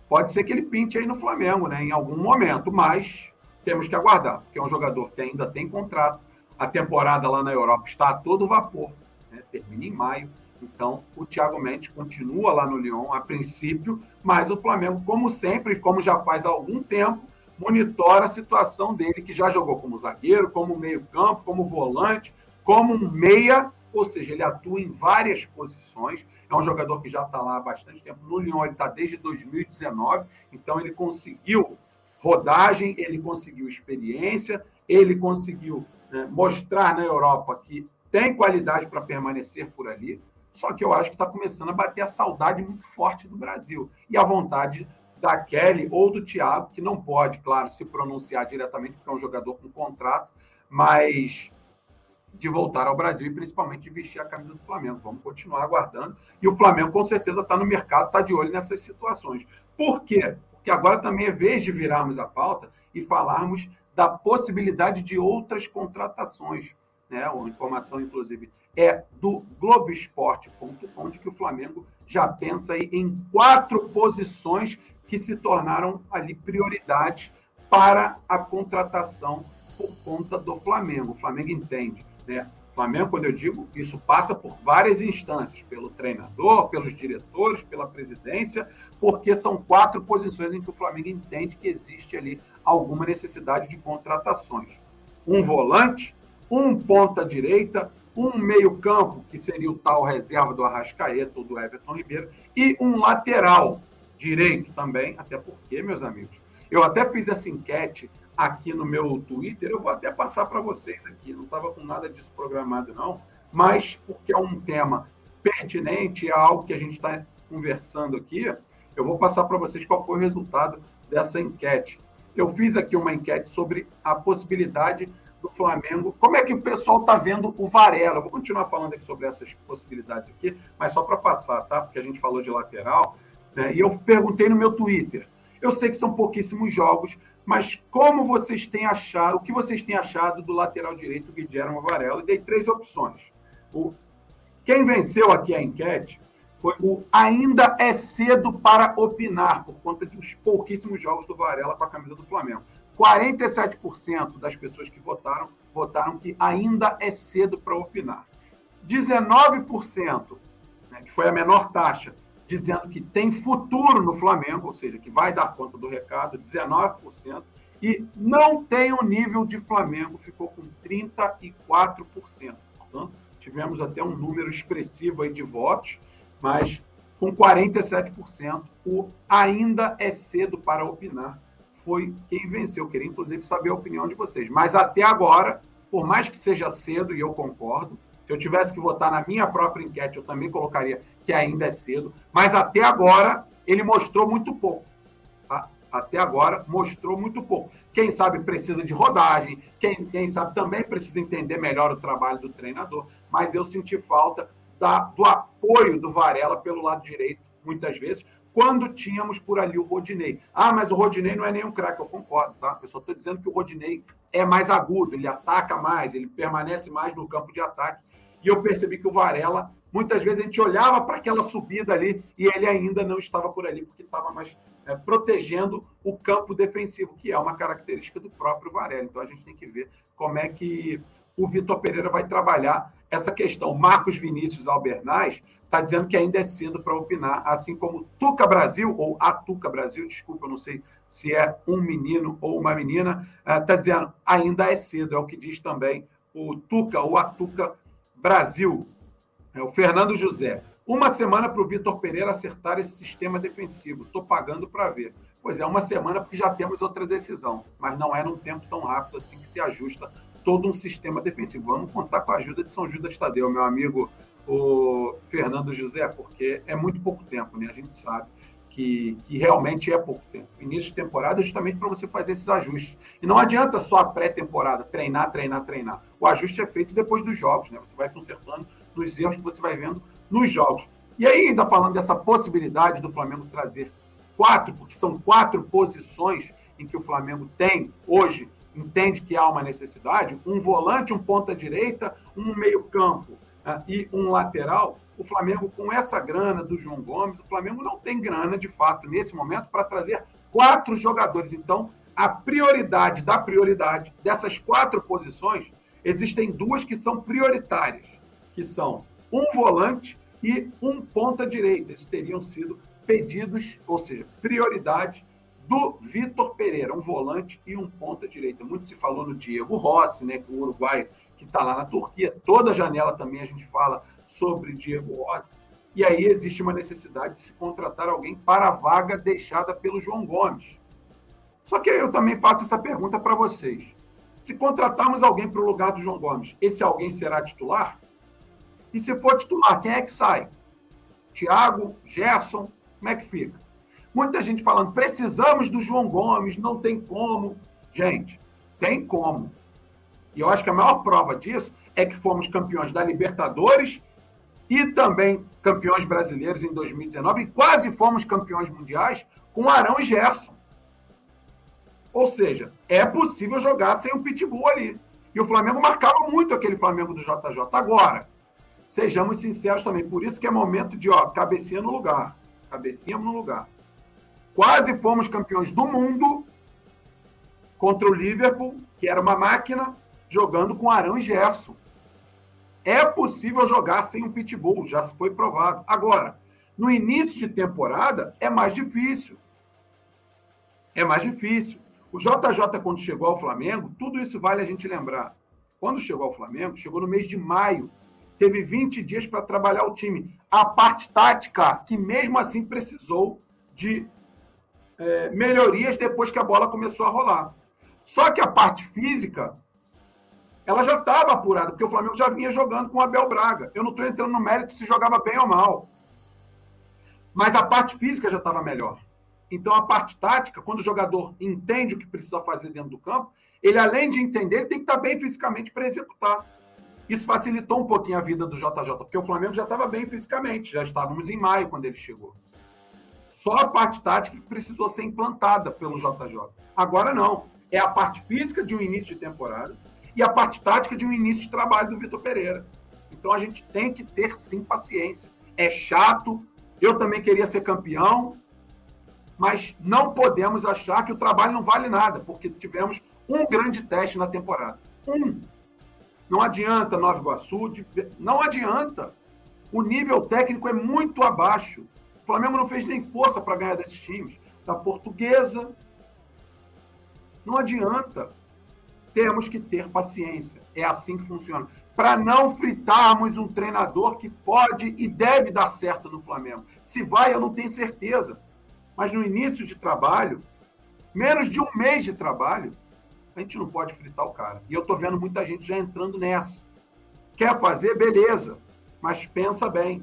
Pode ser que ele pinte aí no Flamengo, né, em algum momento, mas temos que aguardar, porque é um jogador que ainda tem contrato. A temporada lá na Europa está a todo vapor, né? termina em maio. Então, o Thiago Mendes continua lá no Lyon a princípio, mas o Flamengo, como sempre, como já faz há algum tempo, monitora a situação dele, que já jogou como zagueiro, como meio-campo, como volante, como meia, ou seja, ele atua em várias posições. É um jogador que já está lá há bastante tempo. No Lyon, ele está desde 2019, então ele conseguiu rodagem, ele conseguiu experiência, ele conseguiu né, mostrar na Europa que tem qualidade para permanecer por ali. Só que eu acho que está começando a bater a saudade muito forte do Brasil e a vontade da Kelly ou do Thiago, que não pode, claro, se pronunciar diretamente, porque é um jogador com contrato, mas de voltar ao Brasil e principalmente de vestir a camisa do Flamengo. Vamos continuar aguardando. E o Flamengo, com certeza, está no mercado, está de olho nessas situações. Por quê? Porque agora também é vez de virarmos a pauta e falarmos da possibilidade de outras contratações. Né? A informação, inclusive, é do Globoesporte.com, de que o Flamengo já pensa aí em quatro posições que se tornaram ali prioridades para a contratação por conta do Flamengo. O Flamengo entende né? Flamengo, quando eu digo, isso passa por várias instâncias, pelo treinador, pelos diretores, pela presidência, porque são quatro posições em que o Flamengo entende que existe ali alguma necessidade de contratações. Um volante, um ponta-direita, um meio-campo, que seria o tal reserva do Arrascaeta ou do Everton Ribeiro, e um lateral direito também, até porque, meus amigos, eu até fiz essa enquete aqui no meu Twitter, eu vou até passar para vocês aqui, não estava com nada disso programado, não, mas porque é um tema pertinente, é algo que a gente está conversando aqui, eu vou passar para vocês qual foi o resultado dessa enquete. Eu fiz aqui uma enquete sobre a possibilidade do Flamengo. Como é que o pessoal está vendo o Varela? Eu vou continuar falando aqui sobre essas possibilidades aqui, mas só para passar, tá? Porque a gente falou de lateral. Né? E eu perguntei no meu Twitter. Eu sei que são pouquíssimos jogos, mas como vocês têm achado, o que vocês têm achado do lateral direito Guilherme Varela? E dei três opções. O, quem venceu aqui a enquete foi o ainda é cedo para opinar, por conta dos pouquíssimos jogos do Varela com a camisa do Flamengo. 47% das pessoas que votaram votaram que ainda é cedo para opinar. 19%, né, que foi a menor taxa, dizendo que tem futuro no Flamengo, ou seja, que vai dar conta do recado, 19%, e não tem o nível de Flamengo, ficou com 34%. Portanto, tivemos até um número expressivo aí de votos, mas com 47%, o ainda é cedo para opinar foi quem venceu. Eu queria, inclusive, saber a opinião de vocês. Mas até agora, por mais que seja cedo, e eu concordo, se eu tivesse que votar na minha própria enquete, eu também colocaria que ainda é cedo. Mas até agora, ele mostrou muito pouco. Tá? Até agora, mostrou muito pouco. Quem sabe precisa de rodagem, quem, quem sabe também precisa entender melhor o trabalho do treinador. Mas eu senti falta da, do apoio do Varela pelo lado direito, muitas vezes, quando tínhamos por ali o Rodinei. Ah, mas o Rodinei não é nenhum craque, eu concordo, tá? Eu só estou dizendo que o Rodinei é mais agudo, ele ataca mais, ele permanece mais no campo de ataque e eu percebi que o Varela, muitas vezes a gente olhava para aquela subida ali e ele ainda não estava por ali, porque estava mais é, protegendo o campo defensivo, que é uma característica do próprio Varela. Então a gente tem que ver como é que o Vitor Pereira vai trabalhar essa questão. Marcos Vinícius Albernaz está dizendo que ainda é cedo para opinar, assim como Tuca Brasil, ou a Tuca Brasil, desculpa, eu não sei se é um menino ou uma menina, está é, dizendo ainda é cedo, é o que diz também o Tuca ou a Tuca Brasil, é o Fernando José. Uma semana para o Vitor Pereira acertar esse sistema defensivo. Estou pagando para ver. Pois é, uma semana porque já temos outra decisão, mas não é num tempo tão rápido assim que se ajusta todo um sistema defensivo. Vamos contar com a ajuda de São Judas Tadeu, meu amigo o Fernando José, porque é muito pouco tempo, né? A gente sabe que, que realmente é pouco tempo. Início de temporada é justamente para você fazer esses ajustes. E não adianta só a pré-temporada, treinar, treinar, treinar. O ajuste é feito depois dos jogos, né? Você vai consertando nos erros que você vai vendo nos jogos. E aí, ainda falando dessa possibilidade do Flamengo trazer quatro, porque são quatro posições em que o Flamengo tem hoje, entende que há uma necessidade, um volante, um ponta-direita, um meio-campo e um lateral, o Flamengo, com essa grana do João Gomes, o Flamengo não tem grana, de fato, nesse momento, para trazer quatro jogadores. Então, a prioridade da prioridade dessas quatro posições, existem duas que são prioritárias, que são um volante e um ponta-direita. Isso teriam sido pedidos, ou seja, prioridade do Vitor Pereira, um volante e um ponta-direita. Muito se falou no Diego Rossi, né, que o Uruguai que está lá na Turquia. Toda janela também a gente fala sobre Diego Rossi. E aí existe uma necessidade de se contratar alguém para a vaga deixada pelo João Gomes. Só que eu também faço essa pergunta para vocês. Se contratarmos alguém para o lugar do João Gomes, esse alguém será titular? E se for titular, quem é que sai? Thiago, Gerson, como é que fica? Muita gente falando, precisamos do João Gomes, não tem como. Gente, tem como. E eu acho que a maior prova disso é que fomos campeões da Libertadores e também campeões brasileiros em 2019 e quase fomos campeões mundiais com Arão e Gerson. Ou seja, é possível jogar sem o Pitbull ali. E o Flamengo marcava muito aquele Flamengo do JJ. Agora, sejamos sinceros também, por isso que é momento de, ó, cabecinha no lugar. Cabecinha no lugar. Quase fomos campeões do mundo contra o Liverpool, que era uma máquina, jogando com Arão e Gerson. É possível jogar sem um pitbull, já foi provado. Agora, no início de temporada, é mais difícil. É mais difícil. O JJ, quando chegou ao Flamengo, tudo isso vale a gente lembrar. Quando chegou ao Flamengo, chegou no mês de maio. Teve 20 dias para trabalhar o time. A parte tática, que mesmo assim precisou de é, melhorias depois que a bola começou a rolar. Só que a parte física, ela já estava apurada, porque o Flamengo já vinha jogando com o Abel Braga. Eu não estou entrando no mérito se jogava bem ou mal. Mas a parte física já estava melhor. Então, a parte tática, quando o jogador entende o que precisa fazer dentro do campo, ele, além de entender, ele tem que estar bem fisicamente para executar. Isso facilitou um pouquinho a vida do JJ, porque o Flamengo já estava bem fisicamente, já estávamos em maio quando ele chegou. Só a parte tática que precisou ser implantada pelo JJ. Agora não. É a parte física de um início de temporada e a parte tática de um início de trabalho do Vitor Pereira. Então a gente tem que ter sim paciência. É chato. Eu também queria ser campeão, mas não podemos achar que o trabalho não vale nada, porque tivemos um grande teste na temporada. Um. Não adianta Nova Iguaçu, não adianta. O nível técnico é muito abaixo. O Flamengo não fez nem força para ganhar desses times. Da portuguesa. Não adianta. Temos que ter paciência. É assim que funciona. Para não fritarmos um treinador que pode e deve dar certo no Flamengo. Se vai, eu não tenho certeza. Mas no início de trabalho, menos de um mês de trabalho, a gente não pode fritar o cara. E eu estou vendo muita gente já entrando nessa. Quer fazer? Beleza. Mas pensa bem.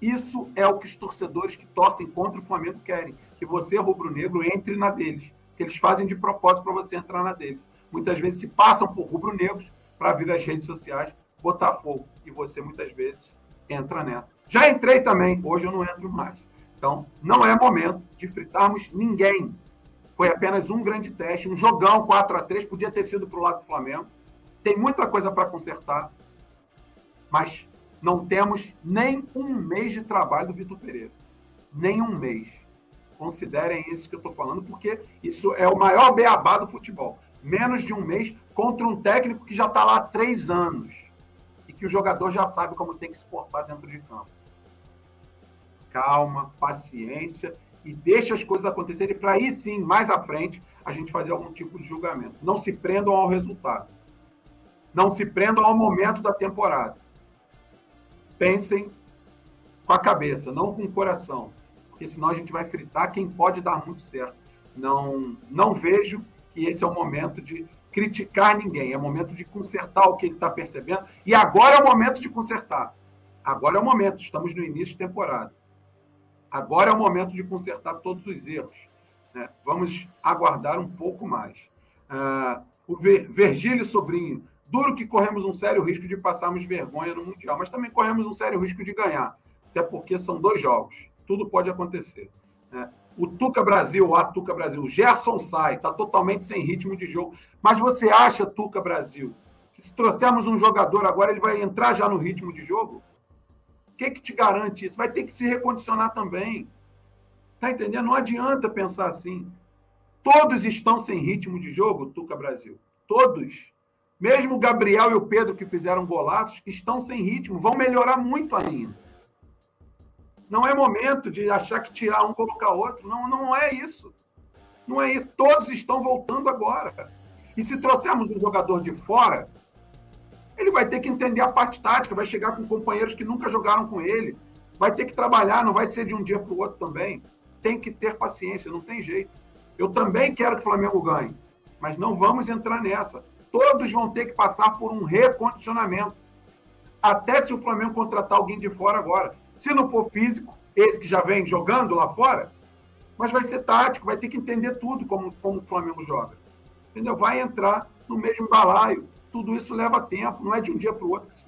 Isso é o que os torcedores que torcem contra o Flamengo querem. Que você, rubro-negro, entre na deles. Que eles fazem de propósito para você entrar na deles. Muitas vezes se passam por rubro-negros para vir às redes sociais botar fogo. E você, muitas vezes, entra nessa. Já entrei também. Hoje eu não entro mais. Então, não é momento de fritarmos ninguém. Foi apenas um grande teste, um jogão 4 a 3 podia ter sido para o lado do Flamengo. Tem muita coisa para consertar, mas não temos nem um mês de trabalho do Vitor Pereira. Nem um mês. Considerem isso que eu estou falando, porque isso é o maior beabá do futebol. Menos de um mês contra um técnico que já está lá há três anos e que o jogador já sabe como tem que se portar dentro de campo. Calma, paciência e deixe as coisas acontecerem para aí sim, mais à frente, a gente fazer algum tipo de julgamento. Não se prendam ao resultado. Não se prendam ao momento da temporada pensem com a cabeça, não com o coração, porque senão a gente vai fritar quem pode dar muito certo. Não, não vejo que esse é o momento de criticar ninguém, é momento de consertar o que ele está percebendo, e agora é o momento de consertar. Agora é o momento, estamos no início de temporada. Agora é o momento de consertar todos os erros. Né? Vamos aguardar um pouco mais. Uh, o Virgílio Sobrinho Duro que corremos um sério risco de passarmos vergonha no Mundial, mas também corremos um sério risco de ganhar, até porque são dois jogos. Tudo pode acontecer. Né? O Tuca Brasil, a Tuca Brasil, Gerson sai, está totalmente sem ritmo de jogo. Mas você acha, Tuca Brasil, que se trouxermos um jogador agora, ele vai entrar já no ritmo de jogo? O que, que te garante isso? Vai ter que se recondicionar também. Tá entendendo? Não adianta pensar assim. Todos estão sem ritmo de jogo, Tuca Brasil. Todos. Mesmo o Gabriel e o Pedro, que fizeram golaços, estão sem ritmo, vão melhorar muito ainda. Não é momento de achar que tirar um colocar outro. Não, não é isso. Não é isso. Todos estão voltando agora. E se trouxermos um jogador de fora, ele vai ter que entender a parte tática, vai chegar com companheiros que nunca jogaram com ele, vai ter que trabalhar, não vai ser de um dia para o outro também. Tem que ter paciência, não tem jeito. Eu também quero que o Flamengo ganhe, mas não vamos entrar nessa todos vão ter que passar por um recondicionamento. Até se o Flamengo contratar alguém de fora agora. Se não for físico, esse que já vem jogando lá fora, mas vai ser tático, vai ter que entender tudo como, como o Flamengo joga. Entendeu? Vai entrar no mesmo balaio. Tudo isso leva tempo, não é de um dia para o outro que se,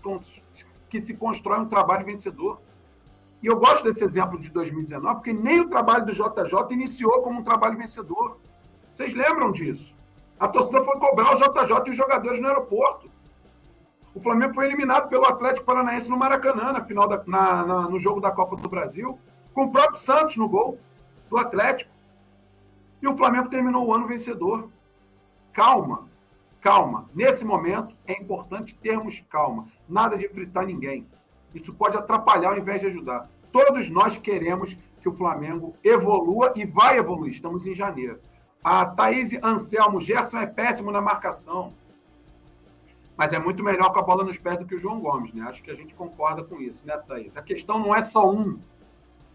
que se constrói um trabalho vencedor. E eu gosto desse exemplo de 2019, porque nem o trabalho do JJ iniciou como um trabalho vencedor. Vocês lembram disso? A torcida foi cobrar o JJ e os jogadores no aeroporto. O Flamengo foi eliminado pelo Atlético Paranaense no Maracanã, na final da, na, na, no jogo da Copa do Brasil, com o próprio Santos no gol do Atlético. E o Flamengo terminou o ano vencedor. Calma, calma. Nesse momento é importante termos calma. Nada de fritar ninguém. Isso pode atrapalhar ao invés de ajudar. Todos nós queremos que o Flamengo evolua e vai evoluir. Estamos em janeiro. A Thaís Anselmo, Gerson é péssimo na marcação. Mas é muito melhor com a bola nos pés do que o João Gomes, né? Acho que a gente concorda com isso, né, Thaís? A questão não é só um.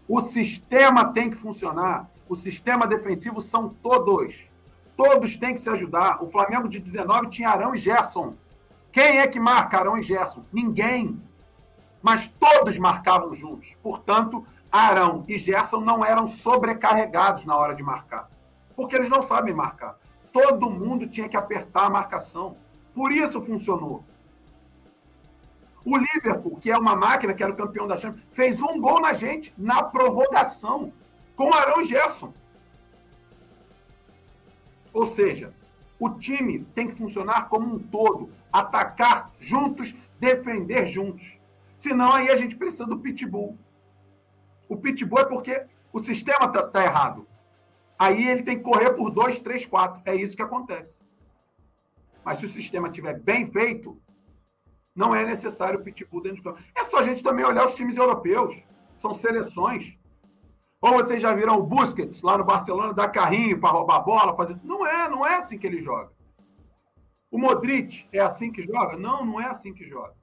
O sistema tem que funcionar. O sistema defensivo são todos. Todos têm que se ajudar. O Flamengo de 19 tinha Arão e Gerson. Quem é que marca Arão e Gerson? Ninguém. Mas todos marcavam juntos. Portanto, Arão e Gerson não eram sobrecarregados na hora de marcar porque eles não sabem marcar. Todo mundo tinha que apertar a marcação. Por isso funcionou. O Liverpool, que é uma máquina, que era o campeão da Champions, fez um gol na gente na prorrogação, com Arão Gerson. Ou seja, o time tem que funcionar como um todo, atacar juntos, defender juntos. Senão aí a gente precisa do pitbull. O pitbull é porque o sistema está tá errado. Aí ele tem que correr por dois, três, quatro. É isso que acontece. Mas se o sistema estiver bem feito, não é necessário o pitbull dentro de campo. É só a gente também olhar os times europeus. São seleções. Ou vocês já viram o Busquets lá no Barcelona dar carrinho para roubar a bola, fazer. Não é, não é assim que ele joga. O Modric é assim que joga? Não, não é assim que joga.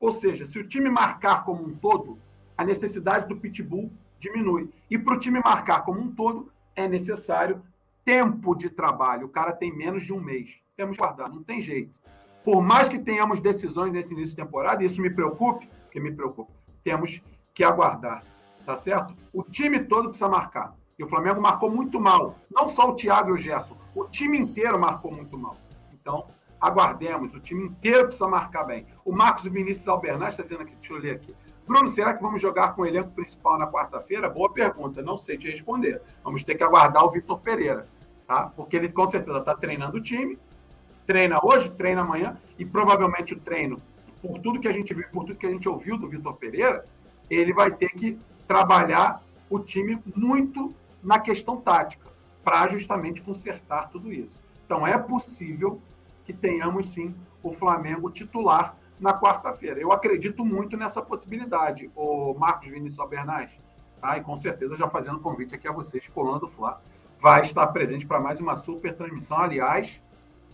Ou seja, se o time marcar como um todo, a necessidade do pitbull diminui. E para o time marcar como um todo, é necessário tempo de trabalho. O cara tem menos de um mês. Temos que guardar, não tem jeito. Por mais que tenhamos decisões nesse início de temporada, e isso me preocupe, porque me preocupa, temos que aguardar, tá certo? O time todo precisa marcar. E o Flamengo marcou muito mal. Não só o Thiago e o Gerson, o time inteiro marcou muito mal. Então, aguardemos. O time inteiro precisa marcar bem. O Marcos Vinícius Albernaz está dizendo aqui, deixa eu ler aqui. Bruno, será que vamos jogar com o elenco principal na quarta-feira? Boa pergunta, não sei te responder. Vamos ter que aguardar o Vitor Pereira, tá? Porque ele com certeza está treinando o time, treina hoje, treina amanhã, e provavelmente o treino, por tudo que a gente viu, por tudo que a gente ouviu do Vitor Pereira, ele vai ter que trabalhar o time muito na questão tática, para justamente consertar tudo isso. Então é possível que tenhamos sim o Flamengo titular na quarta-feira. Eu acredito muito nessa possibilidade, o Marcos Vinícius Albernaz, tá? e com certeza já fazendo convite aqui a vocês, Coluna do Fla, vai estar presente para mais uma super transmissão. Aliás,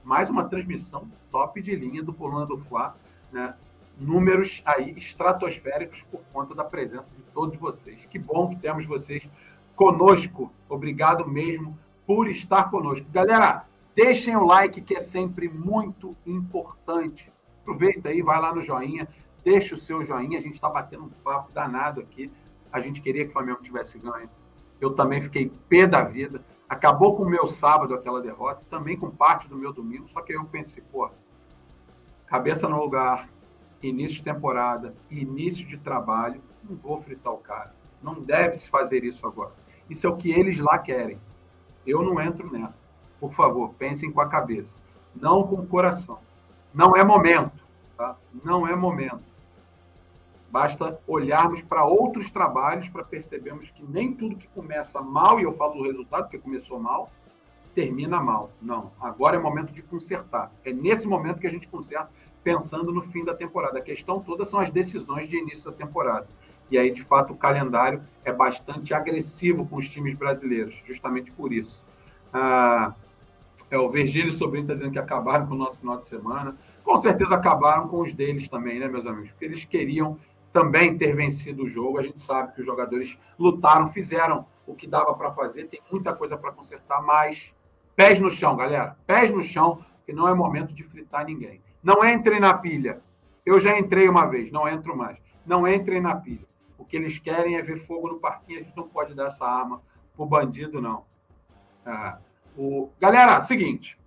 mais uma transmissão top de linha do Coluna do Fla, né? números aí estratosféricos por conta da presença de todos vocês. Que bom que temos vocês conosco. Obrigado mesmo por estar conosco. Galera, deixem o like que é sempre muito importante. Aproveita aí, vai lá no joinha, deixa o seu joinha. A gente está batendo um papo danado aqui. A gente queria que o Flamengo tivesse ganho. Eu também fiquei pé da vida. Acabou com o meu sábado aquela derrota, também com parte do meu domingo. Só que eu pensei, pô, cabeça no lugar, início de temporada, início de trabalho, não vou fritar o cara. Não deve se fazer isso agora. Isso é o que eles lá querem. Eu não entro nessa. Por favor, pensem com a cabeça, não com o coração. Não é momento, tá? Não é momento. Basta olharmos para outros trabalhos para percebermos que nem tudo que começa mal, e eu falo do resultado, porque começou mal, termina mal. Não. Agora é momento de consertar. É nesse momento que a gente conserta, pensando no fim da temporada. A questão toda são as decisões de início da temporada. E aí, de fato, o calendário é bastante agressivo com os times brasileiros, justamente por isso. Ah, é, o Virgílio Sobrinho está dizendo que acabaram com o nosso final de semana. Com certeza acabaram com os deles também, né, meus amigos? Porque eles queriam também ter vencido o jogo. A gente sabe que os jogadores lutaram, fizeram o que dava para fazer. Tem muita coisa para consertar, mas pés no chão, galera. Pés no chão, que não é momento de fritar ninguém. Não entrem na pilha. Eu já entrei uma vez, não entro mais. Não entrem na pilha. O que eles querem é ver fogo no parquinho. A gente não pode dar essa arma pro bandido, não. Ah, o... Galera, seguinte.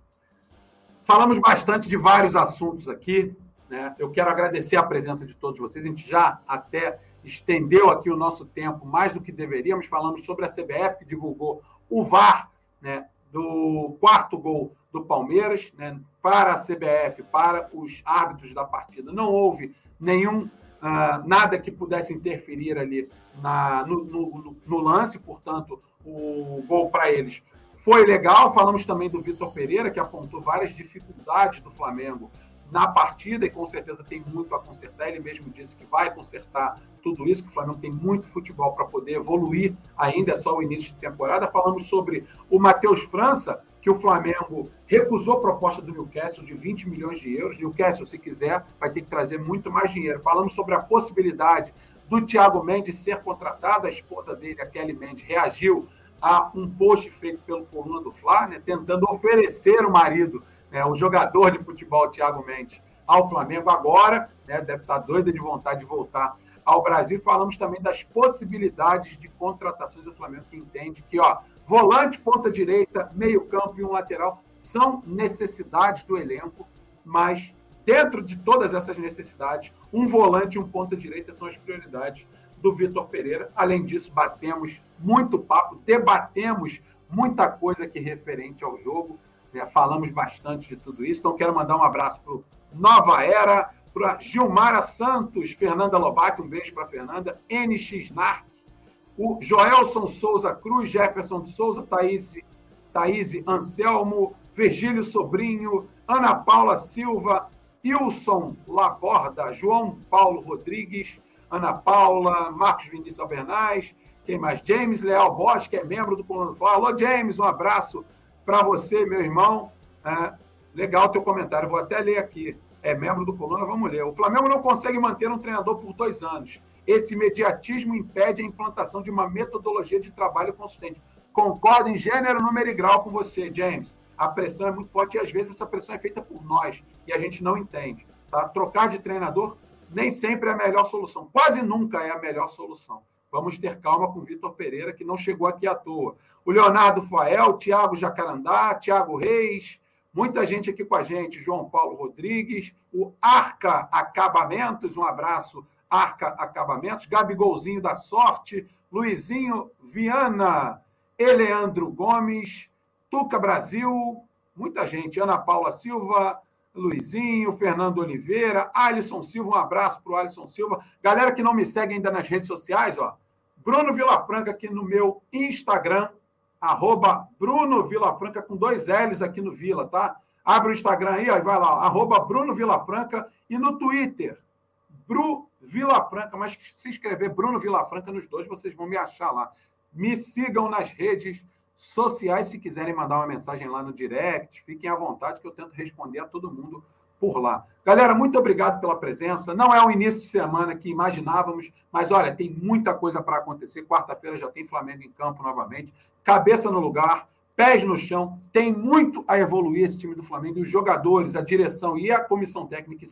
falamos bastante de vários assuntos aqui. Né? Eu quero agradecer a presença de todos vocês. A gente já até estendeu aqui o nosso tempo mais do que deveríamos. Falamos sobre a CBF, que divulgou o VAR né, do quarto gol do Palmeiras né, para a CBF, para os árbitros da partida. Não houve nenhum uh, nada que pudesse interferir ali na, no, no, no lance, portanto, o gol para eles foi legal. Falamos também do Vitor Pereira, que apontou várias dificuldades do Flamengo na partida e com certeza tem muito a consertar. Ele mesmo disse que vai consertar tudo isso, que o Flamengo tem muito futebol para poder evoluir ainda, é só o início de temporada. Falamos sobre o Matheus França, que o Flamengo recusou a proposta do Newcastle de 20 milhões de euros. Newcastle, se quiser, vai ter que trazer muito mais dinheiro. Falamos sobre a possibilidade do Thiago Mendes ser contratado. A esposa dele, a Kelly Mendes, reagiu a um post feito pelo Coluna do Fla, né, tentando oferecer o marido, né, o jogador de futebol Thiago Mendes, ao Flamengo agora, né, deve estar doida de vontade de voltar ao Brasil. Falamos também das possibilidades de contratações do Flamengo, que entende que ó, volante, ponta direita, meio campo e um lateral são necessidades do elenco, mas dentro de todas essas necessidades, um volante e um ponta direita são as prioridades do Vitor Pereira. Além disso, batemos muito papo, debatemos muita coisa aqui referente ao jogo, né? falamos bastante de tudo isso. Então, quero mandar um abraço para Nova Era, para Gilmara Santos, Fernanda Lobato, um beijo para Fernanda, NX Narc, o Joelson Souza Cruz, Jefferson de Souza, Thaís, Thaís Anselmo, Virgílio Sobrinho, Ana Paula Silva, Wilson Laborda, João Paulo Rodrigues, Ana Paula, Marcos Vinícius Albernaz, quem mais? James Leal Bosch, que é membro do Coluna do. Alô, James, um abraço para você, meu irmão. É, legal teu comentário, vou até ler aqui. É membro do Coluna, vamos ler. O Flamengo não consegue manter um treinador por dois anos. Esse imediatismo impede a implantação de uma metodologia de trabalho consistente. Concordo em gênero, número e grau com você, James. A pressão é muito forte e às vezes essa pressão é feita por nós e a gente não entende. Tá? Trocar de treinador nem sempre é a melhor solução. Quase nunca é a melhor solução. Vamos ter calma com o Vitor Pereira, que não chegou aqui à toa. O Leonardo Fael, Tiago Jacarandá, Tiago Reis, muita gente aqui com a gente, João Paulo Rodrigues, o Arca Acabamentos, um abraço, Arca Acabamentos, Gabigolzinho da Sorte, Luizinho Viana, Eleandro Gomes, Tuca Brasil, muita gente, Ana Paula Silva, Luizinho, Fernando Oliveira, Alisson Silva, um abraço para o Alisson Silva. Galera que não me segue ainda nas redes sociais, ó. Bruno Vilafranca aqui no meu Instagram, arroba Bruno Vilafranca com dois L's aqui no Vila, tá? Abre o Instagram aí, ó, e vai lá, arroba Bruno Vilafranca e no Twitter, Bru Vilafranca, mas se escrever Bruno Vilafranca nos dois, vocês vão me achar lá. Me sigam nas redes sociais, se quiserem mandar uma mensagem lá no direct, fiquem à vontade que eu tento responder a todo mundo por lá. Galera, muito obrigado pela presença. Não é o início de semana que imaginávamos, mas olha, tem muita coisa para acontecer. Quarta-feira já tem Flamengo em campo novamente. Cabeça no lugar, pés no chão. Tem muito a evoluir esse time do Flamengo. Os jogadores, a direção e a comissão técnica,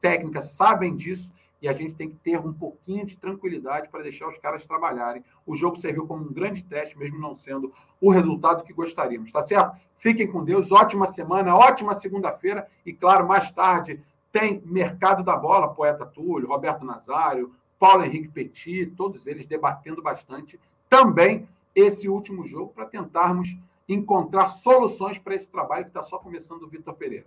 técnica sabem disso e a gente tem que ter um pouquinho de tranquilidade para deixar os caras trabalharem. O jogo serviu como um grande teste, mesmo não sendo o resultado que gostaríamos, tá certo? Fiquem com Deus, ótima semana, ótima segunda-feira e, claro, mais tarde tem Mercado da Bola, Poeta Túlio, Roberto Nazário, Paulo Henrique Petit, todos eles debatendo bastante também esse último jogo para tentarmos encontrar soluções para esse trabalho que está só começando o Vitor Pereira.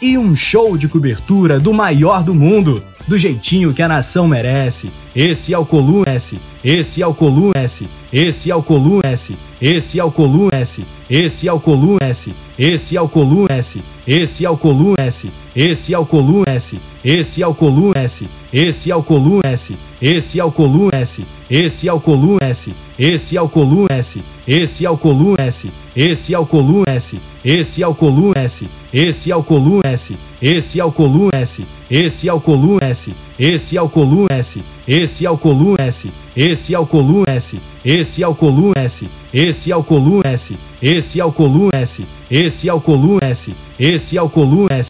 e um show de cobertura do maior do mundo do jeitinho que a nação merece. Esse é o S. Esse é o S. Esse é o S. Esse é o S. Esse é o S. Esse é o S. Esse é o S. Esse é o S. Esse é o S. Esse é o S. Esse é o S. Esse é o S. Esse é o S. Esse é o S. Esse é o Coluna S. Esse é o Coluna S. Esse é o Coluna S. Esse é o Coluna S. Esse é o Coluna S. Esse é o Coluna S. Esse é o Coluna S. Esse é o Coluna S. Esse é o Coluna S. Esse é o Coluna S. Esse é o Coluna S. Esse é o Coluna S. Esse é o Coluna S.